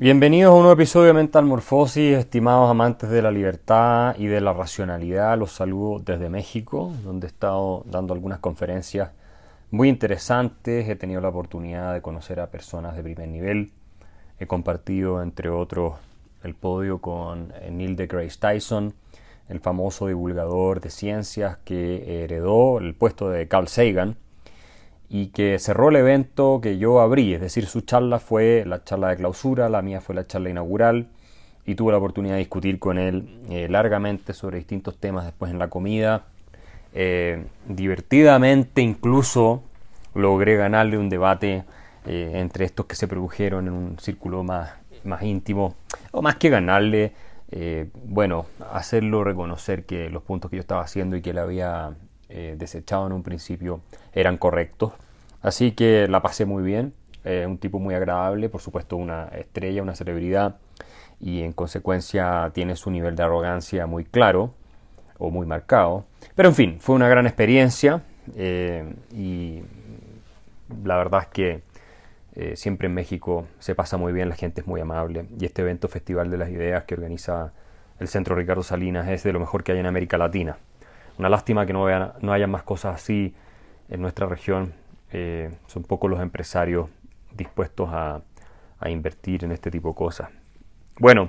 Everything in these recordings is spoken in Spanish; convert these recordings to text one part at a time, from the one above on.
Bienvenidos a un nuevo episodio de Mental Morfosis, estimados amantes de la libertad y de la racionalidad. Los saludo desde México, donde he estado dando algunas conferencias muy interesantes. He tenido la oportunidad de conocer a personas de primer nivel. He compartido, entre otros, el podio con Neil deGrasse Tyson, el famoso divulgador de ciencias que heredó el puesto de Carl Sagan y que cerró el evento que yo abrí, es decir, su charla fue la charla de clausura, la mía fue la charla inaugural y tuve la oportunidad de discutir con él eh, largamente sobre distintos temas después en la comida. Eh, divertidamente incluso logré ganarle un debate eh, entre estos que se produjeron en un círculo más, más íntimo, o más que ganarle, bueno, hacerlo reconocer que los puntos que yo estaba haciendo y que él había eh, desechado en un principio eran correctos. Así que la pasé muy bien. Eh, un tipo muy agradable, por supuesto una estrella, una celebridad y en consecuencia tiene su nivel de arrogancia muy claro o muy marcado. Pero en fin, fue una gran experiencia eh, y la verdad es que siempre en México se pasa muy bien, la gente es muy amable y este evento Festival de las Ideas que organiza el Centro Ricardo Salinas es de lo mejor que hay en América Latina. Una lástima que no, vean, no haya más cosas así en nuestra región. Eh, son pocos los empresarios dispuestos a, invertir en este tipo de cosas. Bueno,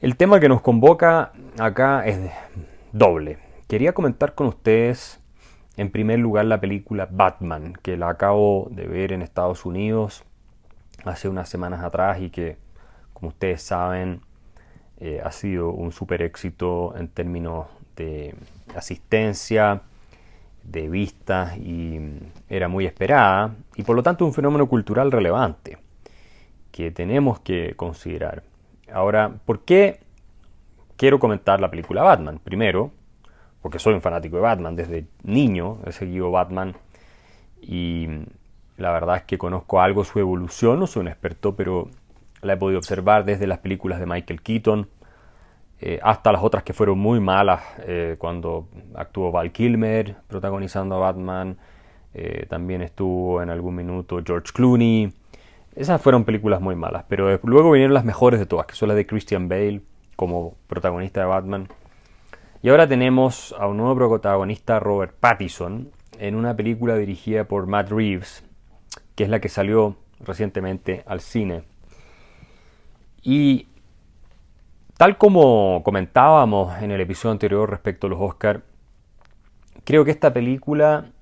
el tema que nos convoca acá es doble. Quería comentar con ustedes, en primer lugar, la película Batman, que la acabo de ver en Estados Unidos hace unas semanas atrás y que, como ustedes saben, eh, ha sido un super éxito en términos de asistencia, de vistas y era muy esperada y por lo tanto un fenómeno cultural relevante que tenemos que considerar. Ahora, ¿por qué quiero comentar la película Batman? Primero, porque soy un fanático de Batman, desde niño he seguido Batman y la verdad es que conozco algo su evolución, no soy un experto, pero la he podido observar desde las películas de Michael Keaton, eh, hasta las otras que fueron muy malas, eh, cuando actuó Val Kilmer protagonizando a Batman, eh, también estuvo en algún minuto George Clooney. Esas fueron películas muy malas, pero luego vinieron las mejores de todas, que son las de Christian Bale como protagonista de Batman. Y ahora tenemos a un nuevo protagonista, Robert Pattinson, en una película dirigida por Matt Reeves, que es la que salió recientemente al cine. Y Tal como comentábamos en el episodio anterior respecto a los Oscars, creo que esta película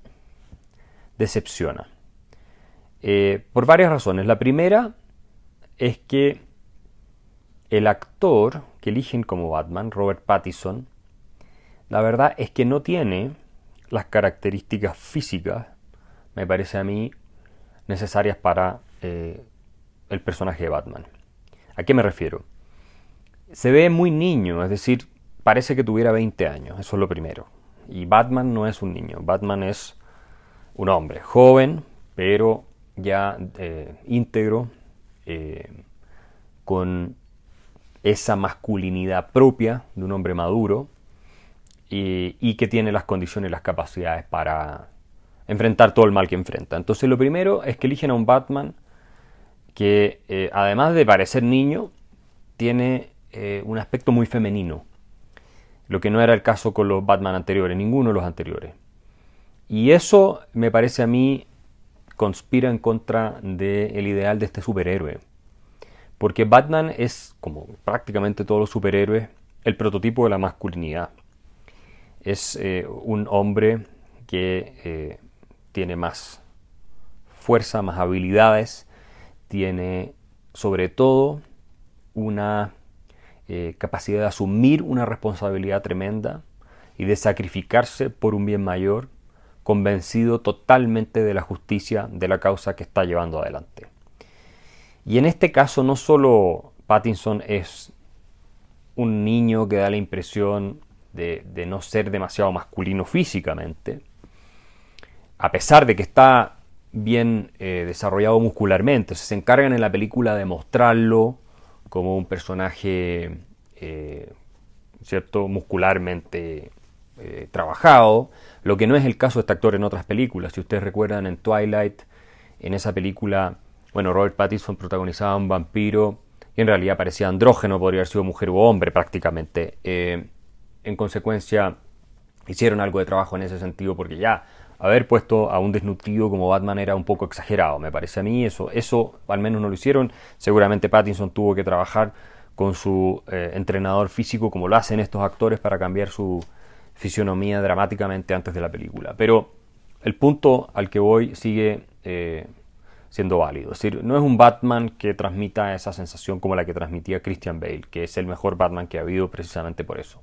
decepciona. Eh, por varias razones. La primera es que el actor que eligen como Batman, Robert Pattinson, la verdad es que no tiene las características físicas, me parece a mí, necesarias para eh, el personaje de Batman. ¿A qué me refiero? Se ve muy niño, es decir, parece que tuviera 20 años, eso es lo primero. Y Batman no es un niño, Batman es un hombre joven, pero ya eh, íntegro, eh, con esa masculinidad propia de un hombre maduro y, que tiene las condiciones y las capacidades para enfrentar todo el mal que enfrenta. Entonces lo primero es que eligen a un Batman que eh, además de parecer niño, tiene eh, un aspecto muy femenino, lo que no era el caso con los Batman anteriores, ninguno de los anteriores. Y eso me parece a mí conspira en contra del ideal de este superhéroe. Porque Batman es, como prácticamente todos los superhéroes, el prototipo de la masculinidad. Es eh, un hombre que eh, tiene más fuerza, más habilidades, tiene sobre todo una eh, capacidad de asumir una responsabilidad tremenda y de sacrificarse por un bien mayor, convencido totalmente de la justicia de la causa que está llevando adelante. Y en este caso no solo Pattinson es un niño que da la impresión de, no ser demasiado masculino físicamente, a pesar de que está bien eh, desarrollado muscularmente, se encargan en la película de mostrarlo como un personaje, eh, ¿cierto?, muscularmente eh, trabajado, lo que no es el caso de este actor en otras películas. Si ustedes recuerdan en Twilight, en esa película, bueno, Robert Pattinson protagonizaba a un vampiro y en realidad parecía andrógeno, podría haber sido mujer u hombre prácticamente. Eh, en consecuencia, hicieron algo de trabajo en ese sentido porque ya haber puesto a un desnutrido como Batman era un poco exagerado, me parece a mí. Eso, eso al menos no lo hicieron. Seguramente Pattinson tuvo que trabajar con su eh, entrenador físico como lo hacen estos actores para cambiar su fisionomía dramáticamente antes de la película. Pero el punto al que voy sigue eh, siendo válido. Es decir, no es un Batman que transmita esa sensación como la que transmitía Christian Bale, que es el mejor Batman que ha habido precisamente por eso,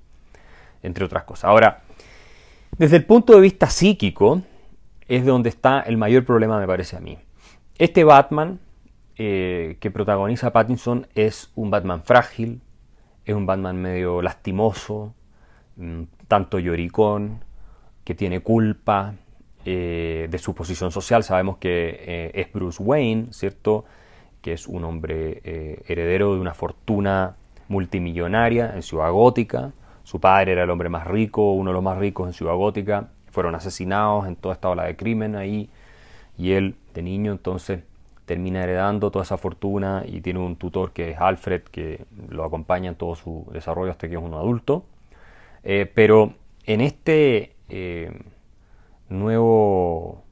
entre otras cosas. Ahora, desde el punto de vista psíquico, es de donde está el mayor problema, me parece a mí. Este Batman eh, que protagoniza Pattinson es un Batman frágil, es un Batman medio lastimoso, mm, tanto lloricón, que tiene culpa eh, de su posición social. Sabemos que eh, es Bruce Wayne, ¿cierto? Que es un hombre heredero de una fortuna multimillonaria en Ciudad Gótica. Su padre era el hombre más rico, uno de los más ricos en Ciudad Gótica. Fueron asesinados en toda esta ola de crimen ahí. Y él, de niño, entonces termina heredando toda esa fortuna y tiene un tutor que es Alfred que lo acompaña en todo su desarrollo hasta que es un adulto. Eh, pero en este eh, nuevo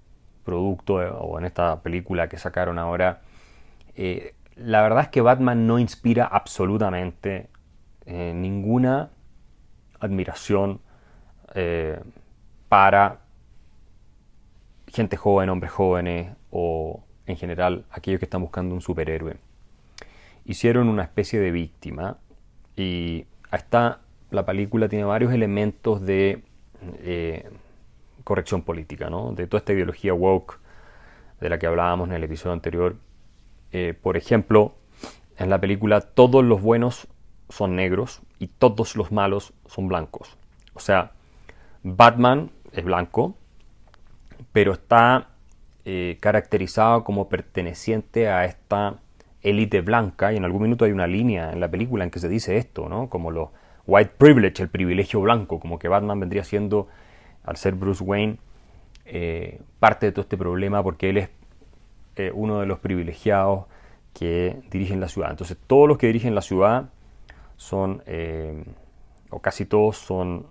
producto eh, o en esta película que sacaron ahora, la verdad es que Batman no inspira absolutamente ninguna admiración para gente joven, hombres jóvenes o en general aquellos que están buscando un superhéroe, hicieron una especie de víctima y esta la película tiene varios elementos de eh, corrección política, ¿no? de toda esta ideología woke de la que hablábamos en el episodio anterior. Eh, por ejemplo, en la película todos los buenos son negros y todos los malos son blancos. O sea, Batman es blanco, pero está eh, caracterizado como perteneciente a esta élite blanca, y en algún minuto hay una línea en la película en que se dice esto, ¿no? Como lo white privilege, el privilegio blanco, como que Batman vendría siendo, al ser Bruce Wayne, eh, parte de todo este problema porque él es eh, uno de los privilegiados que dirigen la ciudad. Entonces todos los que dirigen la ciudad son, o casi todos son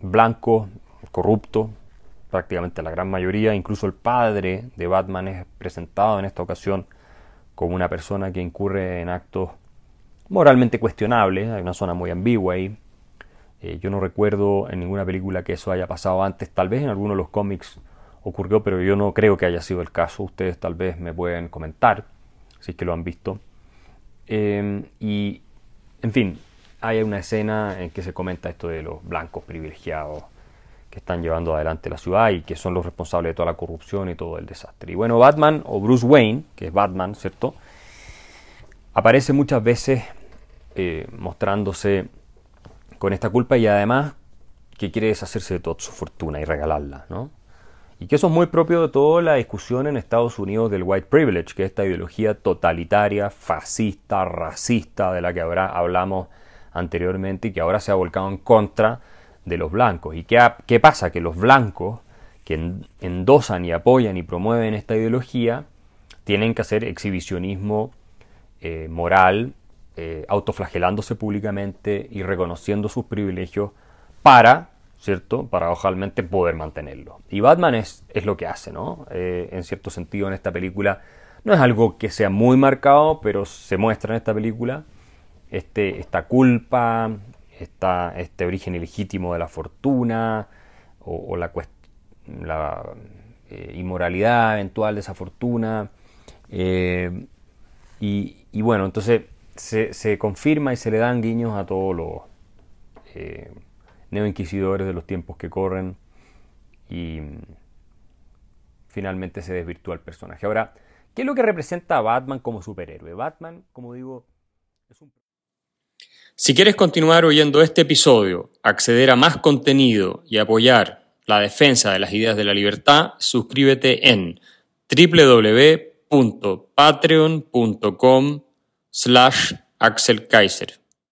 blancos, corruptos, prácticamente la gran mayoría, incluso el padre de Batman es presentado en esta ocasión como una persona que incurre en actos moralmente cuestionables, hay una zona muy ambigua ahí. Eh, yo no recuerdo en ninguna película que eso haya pasado antes, tal vez en alguno de los cómics ocurrió, pero yo no creo que haya sido el caso. Ustedes tal vez me pueden comentar si es que lo han visto. Eh, y, en fin, hay una escena en que se comenta esto de los blancos privilegiados que están llevando adelante la ciudad y que son los responsables de toda la corrupción y todo el desastre. Y bueno, Batman o Bruce Wayne, que es Batman, ¿cierto? Aparece muchas veces eh, mostrándose con esta culpa y además que quiere deshacerse de toda su fortuna y regalarla, ¿no? Y que eso es muy propio de toda la discusión en Estados Unidos del white privilege, que es esta ideología totalitaria, fascista, racista de la que ahora hablamos anteriormente y que ahora se ha volcado en contra de los blancos. ¿Y qué, qué pasa? Que los blancos que endosan y apoyan y promueven esta ideología tienen que hacer exhibicionismo eh, moral, eh, autoflagelándose públicamente y reconociendo sus privilegios para, ¿cierto? Para ojalmente poder mantenerlo. Y Batman es, es lo que hace, ¿no? Eh, en cierto sentido en esta película no es algo que sea muy marcado, pero se muestra en esta película este, esta culpa, está este origen ilegítimo de la fortuna o, la, eh, inmoralidad eventual de esa fortuna. Eh, y, bueno, entonces se, confirma y se le dan guiños a todos los neoinquisidores de los tiempos que corren y finalmente se desvirtúa el personaje. Ahora, ¿qué es lo que representa a Batman como superhéroe? Batman, como digo, es un... Si quieres continuar oyendo este episodio, acceder a más contenido y apoyar la defensa de las ideas de la libertad, suscríbete en www.patreon.com slash Axel Kaiser.